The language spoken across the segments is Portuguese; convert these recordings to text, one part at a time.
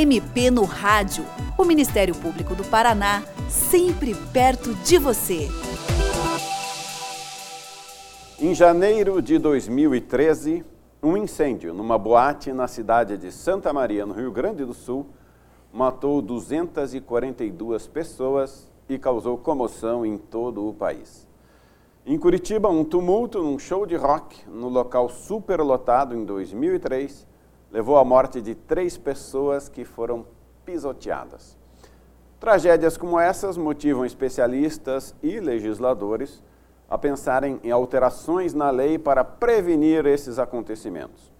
MP no Rádio. O Ministério Público do Paraná, sempre perto de você. Em janeiro de 2013, um incêndio numa boate na cidade de Santa Maria, no Rio Grande do Sul, matou 242 pessoas e causou comoção em todo o país. Em Curitiba, um tumulto num show de rock no local superlotado em 2003 levou à morte de três pessoas que foram pisoteadas. Tragédias como essas motivam especialistas e legisladores a pensarem em alterações na lei para prevenir esses acontecimentos.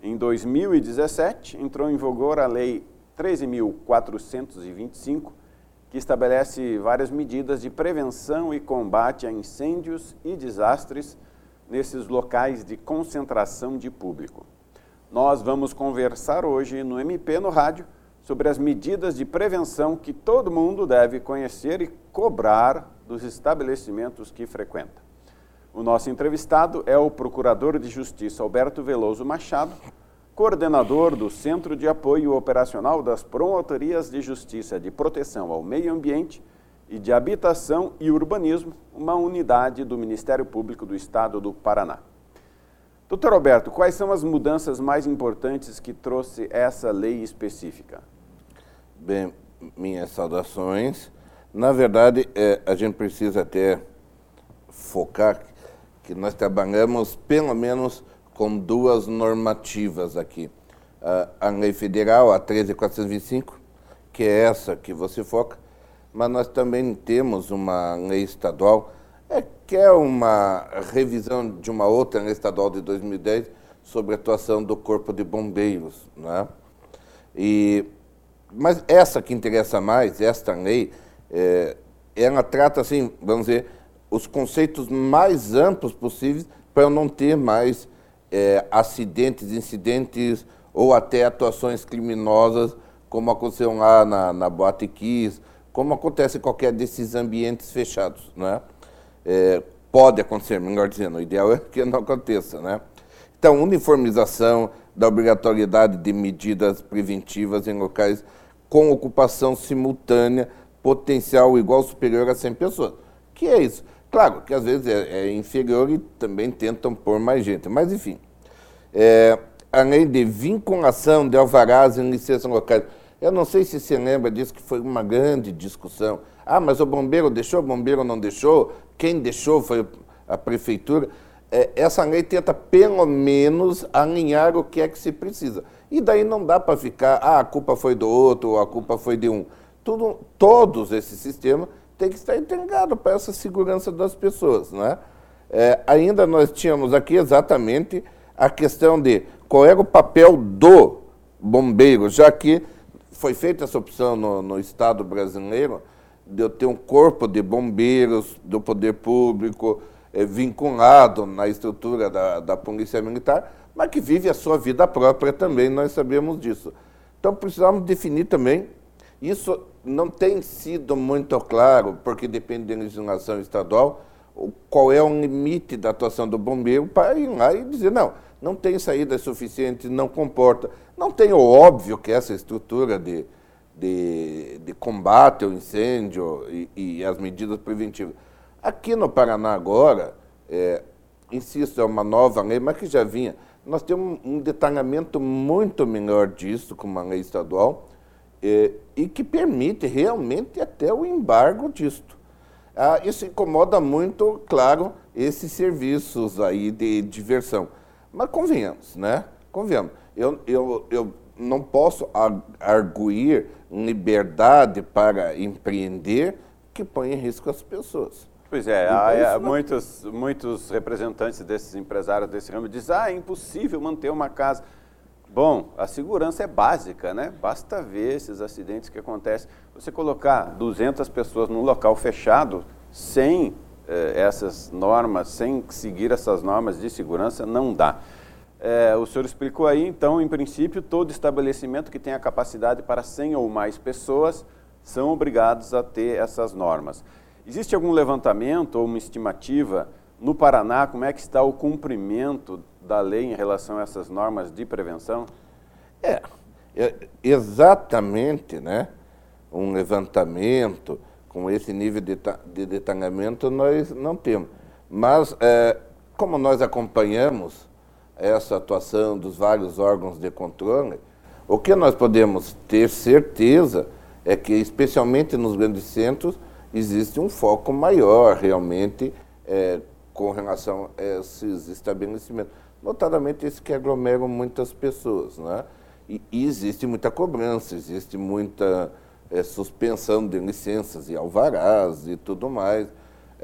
Em 2017, entrou em vigor a Lei 13.425, que estabelece várias medidas de prevenção e combate a incêndios e desastres nesses locais de concentração de público. Nós vamos conversar hoje no MP no Rádio sobre as medidas de prevenção que todo mundo deve conhecer e cobrar dos estabelecimentos que frequenta. O nosso entrevistado é o Procurador de Justiça Alberto Veloso Machado, coordenador do Centro de Apoio Operacional das Promotorias de Justiça de Proteção ao Meio Ambiente e de Habitação e Urbanismo, uma unidade do Ministério Público do Estado do Paraná. Doutor Alberto, quais são as mudanças mais importantes que trouxe essa lei específica? Bem, minhas saudações. Na verdade, é, a gente precisa até focar que nós trabalhamos pelo menos com duas normativas aqui. A, lei federal, a 13425, que é essa que você foca, mas nós também temos uma lei estadual, que é uma revisão de uma outra lei estadual de 2010 sobre a atuação do Corpo de Bombeiros. Né? E, mas essa que interessa mais, esta lei, é, ela trata, assim, vamos dizer, os conceitos mais amplos possíveis para não ter mais é, acidentes, incidentes ou até atuações criminosas, como aconteceu lá na, na Boate Kiss, como acontece em qualquer desses ambientes fechados. Né? É, pode acontecer, melhor dizendo, o ideal é que não aconteça. Né? Então, uniformização da obrigatoriedade de medidas preventivas em locais com ocupação simultânea, potencial igual ou superior a 100 pessoas. que é isso? Claro que às vezes é, é inferior e também tentam pôr mais gente, mas enfim. É, além de vinculação de alvarás em licenças locais. Eu não sei se você lembra disso, que foi uma grande discussão. Ah, mas o bombeiro deixou, o bombeiro não deixou, quem deixou foi a prefeitura. É, essa lei tenta, pelo menos, alinhar o que é que se precisa. E daí não dá para ficar, ah, a culpa foi do outro, ou a culpa foi de um. Tudo, todos esses sistemas tem que estar integrado para essa segurança das pessoas. Né? É, ainda nós tínhamos aqui exatamente a questão de qual era o papel do bombeiro, já que foi feita essa opção no, no Estado brasileiro de eu ter um corpo de bombeiros do poder público é, vinculado na estrutura da, da Polícia Militar, mas que vive a sua vida própria também, nós sabemos disso. Então precisamos definir também, isso não tem sido muito claro, porque depende da legislação estadual, qual é o limite da atuação do bombeiro para ir lá e dizer, não, não tem saída suficiente, não comporta. Não tem o óbvio que essa estrutura de, de, de combate ao incêndio e, e, as medidas preventivas. Aqui no Paraná agora, é, insisto, é uma nova lei, mas que já vinha. Nós temos um detalhamento muito melhor disso, com uma lei estadual, é, e que permite realmente até o embargo disto. Ah, isso incomoda muito, claro, esses serviços aí de diversão. Mas convenhamos, né? Convenhamos. Eu, eu, eu não posso arguir liberdade para empreender que põe em risco as pessoas. Pois é, há, há muitos, muitos representantes desses empresários desse ramo dizem, ah, é impossível manter uma casa. Bom, a segurança é básica, né? Basta ver esses acidentes que acontecem. Você colocar 200 pessoas num local fechado, sem eh, essas normas, sem seguir essas normas de segurança, não dá. Eh, o senhor explicou aí, então, em princípio, todo estabelecimento que tenha capacidade para 100 ou mais pessoas são obrigados a ter essas normas. Existe algum levantamento ou uma estimativa no Paraná, como é que está o cumprimento da lei em relação a essas normas de prevenção? É, É, exatamente, né? Um levantamento com esse nível de, de detalhamento nós não temos. Mas, é, como nós acompanhamos essa atuação dos vários órgãos de controle, o que nós podemos ter certeza é que, especialmente nos grandes centros, existe um foco maior realmente é, com relação a esses estabelecimentos, notadamente esses que aglomeram muitas pessoas. Né? E, e existe muita cobrança, existe muita é, suspensão de licenças e alvarás e tudo mais.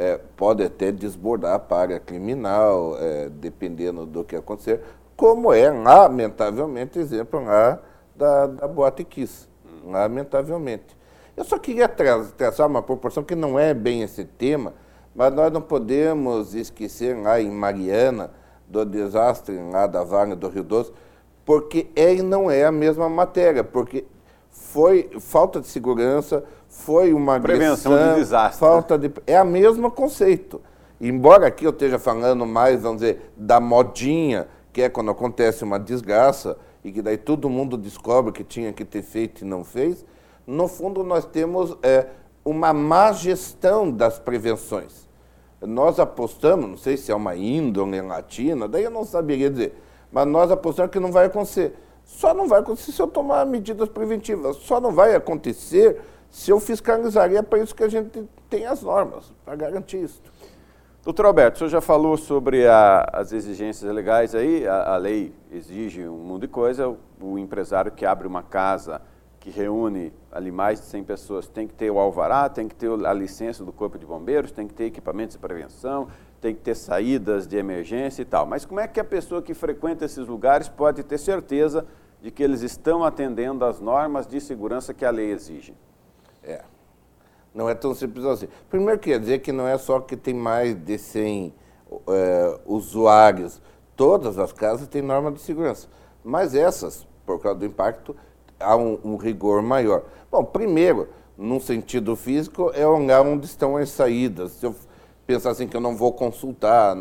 É, pode até desbordar para a criminal, é, dependendo do que acontecer, como é, lamentavelmente, exemplo lá da, da Boate Kiss, lamentavelmente. Eu só queria tra traçar uma proporção que não é bem esse tema, mas nós não podemos esquecer lá em Mariana, do desastre lá da Vale do Rio Doce, porque é e não é a mesma matéria, porque foi falta de segurança, foi uma prevenção agressão, de desastre. Falta de é o mesmo conceito. Embora aqui eu esteja falando mais, vamos dizer, da modinha, que é quando acontece uma desgraça e que daí todo mundo descobre que tinha que ter feito e não fez, no fundo nós temos é, uma má gestão das prevenções. Nós apostamos, não sei se é uma índole latina, daí eu não saberia dizer, mas nós apostamos que não vai acontecer. Só não vai acontecer se eu tomar medidas preventivas, só não vai acontecer se eu fiscalizar. É para isso que a gente tem as normas, para garantir isso. Doutor Alberto, o senhor já falou sobre a, as exigências legais aí, a, a, lei exige um mundo de coisa, o, o empresário que abre uma casa que reúne ali mais de 100 pessoas tem que ter o alvará, tem que ter a licença do Corpo de Bombeiros, tem que ter equipamentos de prevenção, tem que ter saídas de emergência e tal. Mas como é que a pessoa que frequenta esses lugares pode ter certeza de que eles estão atendendo às normas de segurança que a lei exige? É. Não é tão simples assim. Primeiro, quer dizer que não é só que tem mais de 100 é, usuários. Todas as casas têm norma de segurança. Mas essas, por causa do impacto, há um, um, rigor maior. Bom, primeiro, num sentido físico, é olhar onde estão as saídas. Se eu pensar assim que eu não vou consultar,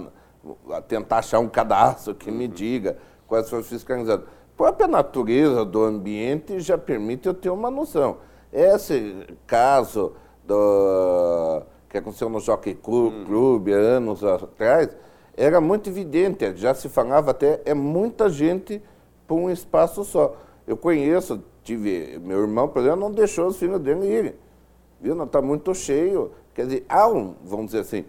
tentar achar um cadastro que me diga quais foram fiscalizados. A própria natureza do ambiente já permite eu ter uma noção. Esse caso do, que aconteceu no Jockey Club, Club anos atrás, era muito evidente, já se falava até, é muita gente por um espaço só. Eu conheço, tive, meu irmão, por exemplo, não deixou os filhos dele irem. Viu? Não está muito cheio. Quer dizer, há um, vamos dizer assim,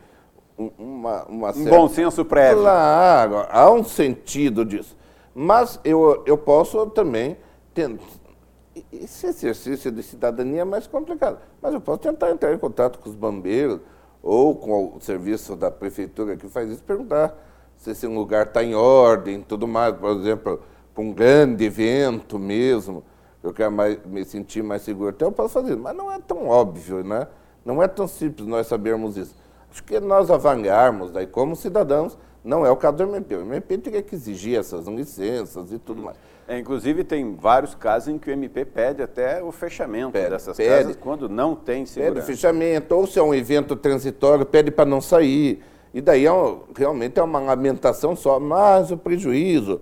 uma, uma certa... Um bom senso prévio. Claro, há um sentido disso. Mas eu, eu posso também. Esse exercício de cidadania é mais complicado. Mas eu posso tentar entrar em contato com os bombeiros ou com o serviço da prefeitura que faz isso, perguntar se esse lugar está em ordem tudo mais. Por exemplo, para um grande evento mesmo, eu quero mais, me sentir mais seguro, até eu posso fazer isso. Mas não é tão óbvio, né? Não é tão simples nós sabermos isso. Acho que nós avaliarmos daí como cidadãos, não é o caso do MP. O MP teria que exigir essas licenças e tudo mais. É, inclusive, tem vários casos em que o MP pede até o fechamento pede, dessas pede, casas quando não tem segurança. Pede fechamento, ou se é um evento transitório, pede para não sair. E daí é um, realmente é uma lamentação só, mas o prejuízo.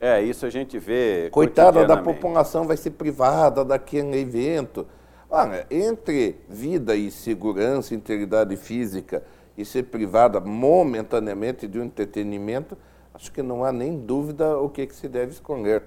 É, isso a gente vê. Coitada da população vai ser privada daquele evento. Olha, entre vida e segurança, integridade física e ser privada momentaneamente de um entretenimento, acho que não há nem dúvida o que, que se deve escolher.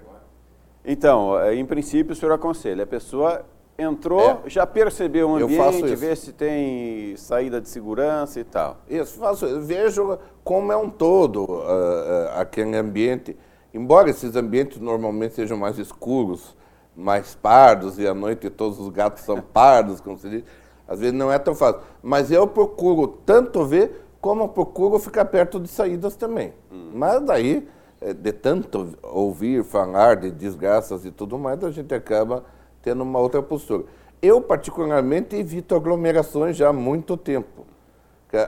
Então, é, em princípio, o senhor aconselha, a pessoa entrou, é. já percebeu o ambiente, vê se tem saída de segurança e tal. Isso, faço, vejo como é um todo uh, uh, aquele ambiente. Embora esses ambientes normalmente sejam mais escuros, mais pardos, e à noite todos os gatos são pardos, como se diz, às vezes não é tão fácil. Mas eu procuro tanto ver como procuro ficar perto de saídas também. Hum. Mas daí, eh, de tanto ouvir falar de desgraças e tudo mais, a gente acaba tendo uma outra postura. Eu, particularmente, evito aglomerações já há muito tempo.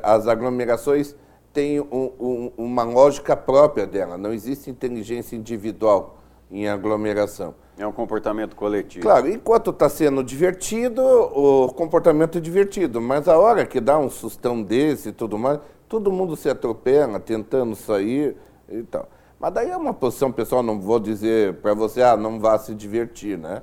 As aglomerações têm um, um, uma lógica própria dela, não existe inteligência individual em aglomeração. É um comportamento coletivo. Claro, enquanto está sendo divertido, o comportamento é divertido, mas a hora que dá um sustão desse e tudo mais, todo mundo se atropela tentando sair e tal. Mas daí é uma posição pessoal, não vou dizer para você, ah, não vá se divertir, né?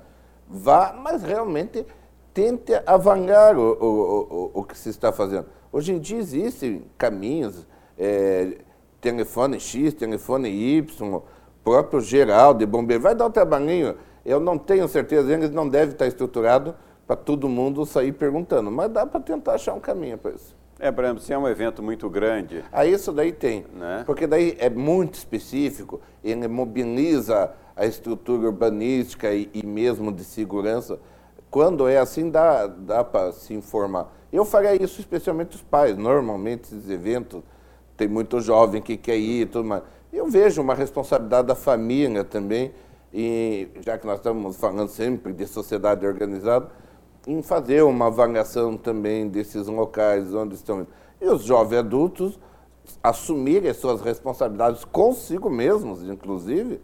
Vá, mas realmente tente avançar o, o, o, o que se está fazendo. Hoje em dia existem caminhos, é, telefone X, telefone Y, próprio geral de bombeiro. Vai dar um trabalhinho. Eu não tenho certeza, eles não devem estar estruturado para todo mundo sair perguntando, mas dá para tentar achar um caminho para isso. É, por exemplo, se é um evento muito grande. Ah, isso daí tem. Né? Porque daí é muito específico, ele mobiliza a estrutura urbanística e, e mesmo de segurança. Quando é assim, dá, dá para se informar. Eu faria isso especialmente os pais. Normalmente, esses eventos, tem muito jovem que quer ir e tudo mais. Eu vejo uma responsabilidade da família também, e já que nós estamos falando sempre de sociedade organizada, em fazer uma avaliação também desses locais onde estão. E os jovens adultos assumirem suas responsabilidades consigo mesmos, inclusive,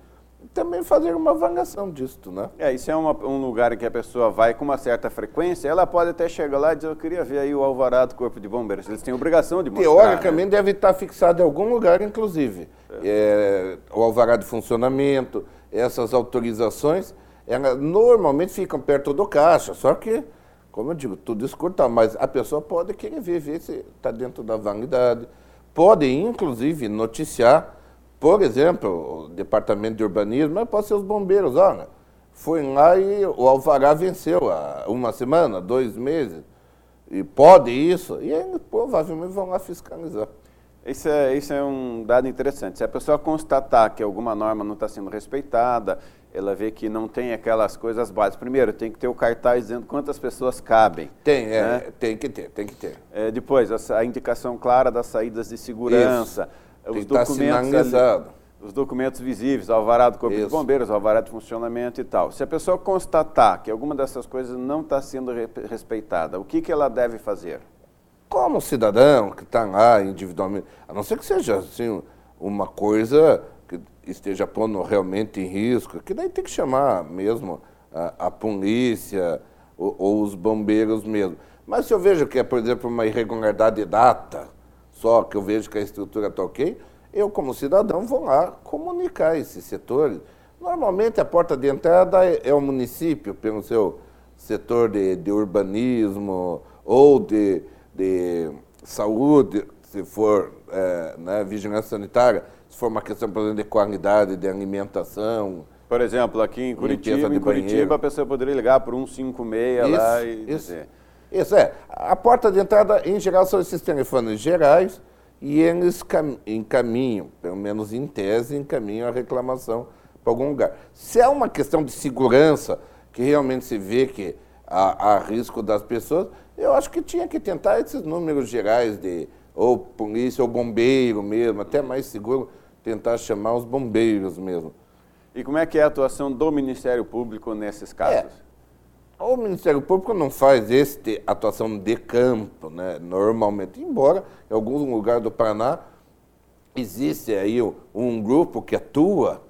também fazer uma avaliação disso, né? É, isso é uma, um lugar que a pessoa vai com uma certa frequência, ela pode até chegar lá e dizer, eu queria ver aí o alvará do Corpo de Bombeiros. Eles têm obrigação de mostrar. Teoricamente né? deve estar fixado em algum lugar, inclusive. É. É, o alvará de funcionamento, essas autorizações, elas normalmente ficam perto do caixa, só que, como eu digo, tudo escurta, mas a pessoa pode querer ver, ver se está dentro da validade. Pode, inclusive, noticiar por exemplo, o departamento de urbanismo, mas pode ser os bombeiros. Olha, foi lá e o alvará venceu há uma semana, dois meses. E pode isso. E aí, provavelmente vão lá fiscalizar. Isso é, isso é um dado interessante. Se a pessoa constatar que alguma norma não está sendo respeitada, ela vê que não tem aquelas coisas básicas. Primeiro, tem que ter o cartaz dizendo quantas pessoas cabem. Tem, é, né? tem que ter, tem que ter. É, depois, a, a, indicação clara das saídas de segurança. Isso os documentos ali, os documentos visíveis, alvará do Corpo Isso. de Bombeiros, alvará de funcionamento e tal. Se a pessoa constatar que alguma dessas coisas não está sendo respeitada, o que, que ela deve fazer? Como cidadão que está lá individualmente, a não ser que seja assim, uma coisa que esteja pondo realmente em risco, que daí tem que chamar mesmo a, a polícia ou, ou, os bombeiros mesmo. Mas se eu vejo que é, por exemplo, uma irregularidade de data, só que eu vejo que a estrutura está ok, eu, como cidadão, vou lá comunicar esses setores. Normalmente, a porta de entrada é, é o município, pelo seu setor de, de urbanismo ou de, de, saúde, se for é, né, vigilância sanitária, se for uma questão, por exemplo, de qualidade de alimentação. Por exemplo, aqui em Curitiba, em Curitiba a pessoa poderia ligar para 156 isso, lá e isso. dizer... Isso é. A porta de entrada, em geral, são esses telefones gerais e eles encaminham, pelo menos em tese, encaminham a reclamação para algum lugar. Se é uma questão de segurança, que realmente se vê que há, há risco das pessoas, eu acho que tinha que tentar esses números gerais de ou polícia ou bombeiro mesmo, até mais seguro tentar chamar os bombeiros mesmo. E como é que é a atuação do Ministério Público nesses casos? É. O Ministério Público não faz este atuação de campo, né, normalmente, embora em alguns lugares do Paraná existe aí um grupo que atua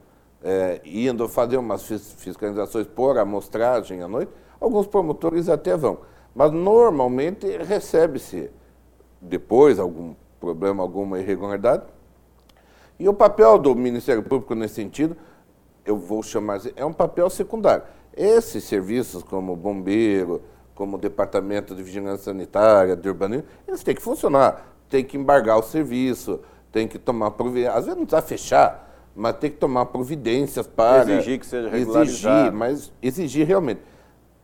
é, indo fazer umas fiscalizações por amostragem à noite, alguns promotores até vão. Mas normalmente recebe-se depois algum problema, alguma irregularidade. E o papel do Ministério Público nesse sentido, eu vou chamar, é um papel secundário esses serviços, como bombeiro, como departamento de vigilância sanitária, de urbanismo, eles têm que funcionar, tem que embargar o serviço, tem que tomar providências. Às vezes não precisa fechar, mas tem que tomar providências para. Exigir que seja regularizado. Exigir, mas exigir realmente.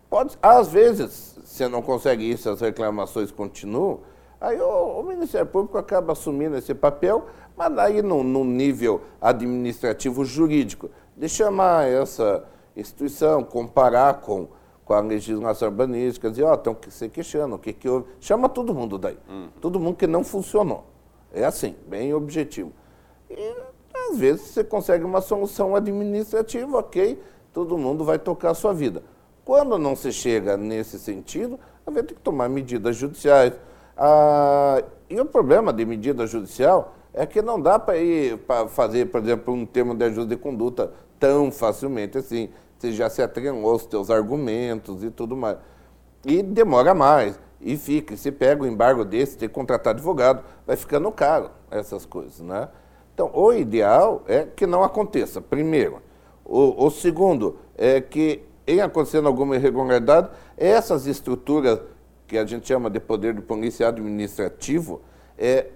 Pode, às vezes, você não consegue isso, as reclamações continuam, aí o, o Ministério Público acaba assumindo esse papel, mas aí no nível administrativo jurídico, de chamar essa instituição, comparar com, com a legislação urbanística, dizer, ó, oh, estão se queixando, o que que houve? Chama todo mundo daí. Uhum. Todo mundo que não funcionou. É assim, bem objetivo. E às vezes você consegue uma solução administrativa, ok, todo mundo vai tocar a sua vida. Quando não se chega nesse sentido, vai ter que tomar medidas judiciais. Ah, e o problema de medida judicial é que não dá para ir para fazer, por exemplo, um termo de ajuda de conduta tão facilmente assim. Você já se atrelou aos teus argumentos e tudo mais. E demora mais. E fica, se pega o embargo desse, tem que contratar advogado, vai ficando caro essas coisas, né? Então, o ideal é que não aconteça, primeiro. O, o segundo é que, em acontecendo alguma irregularidade, essas estruturas que a gente chama de poder de polícia administrativo é,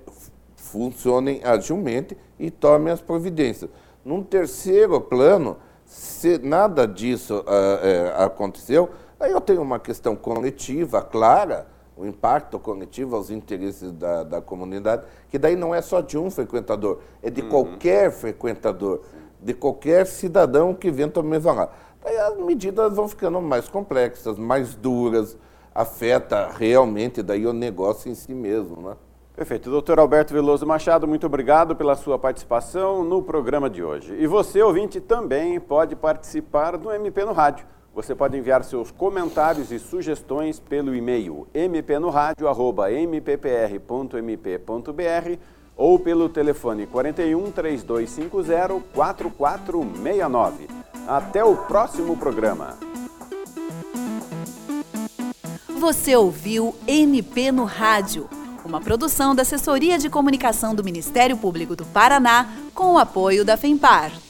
funcionem agilmente e tomem as providências. Num terceiro plano, se nada disso uh, é, aconteceu, aí eu tenho uma questão coletiva clara, o impacto coletivo aos interesses da, da comunidade, que daí não é só de um frequentador, é de uhum. qualquer frequentador, de qualquer cidadão que eventualmente vá lá. Daí as medidas vão ficando mais complexas, mais duras, afeta realmente daí o negócio em si mesmo, né? Perfeito. Doutor Alberto Veloso Machado, muito obrigado pela sua participação no programa de hoje. E você, ouvinte, também pode participar do MP no Rádio. Você pode enviar seus comentários e sugestões pelo e-mail mpnoradio.mppr.mp.br ou pelo telefone 41 3250 4469. Até o próximo programa. Você ouviu MP no Rádio, uma produção da Assessoria de Comunicação do Ministério Público do Paraná com o apoio da FEMPAR.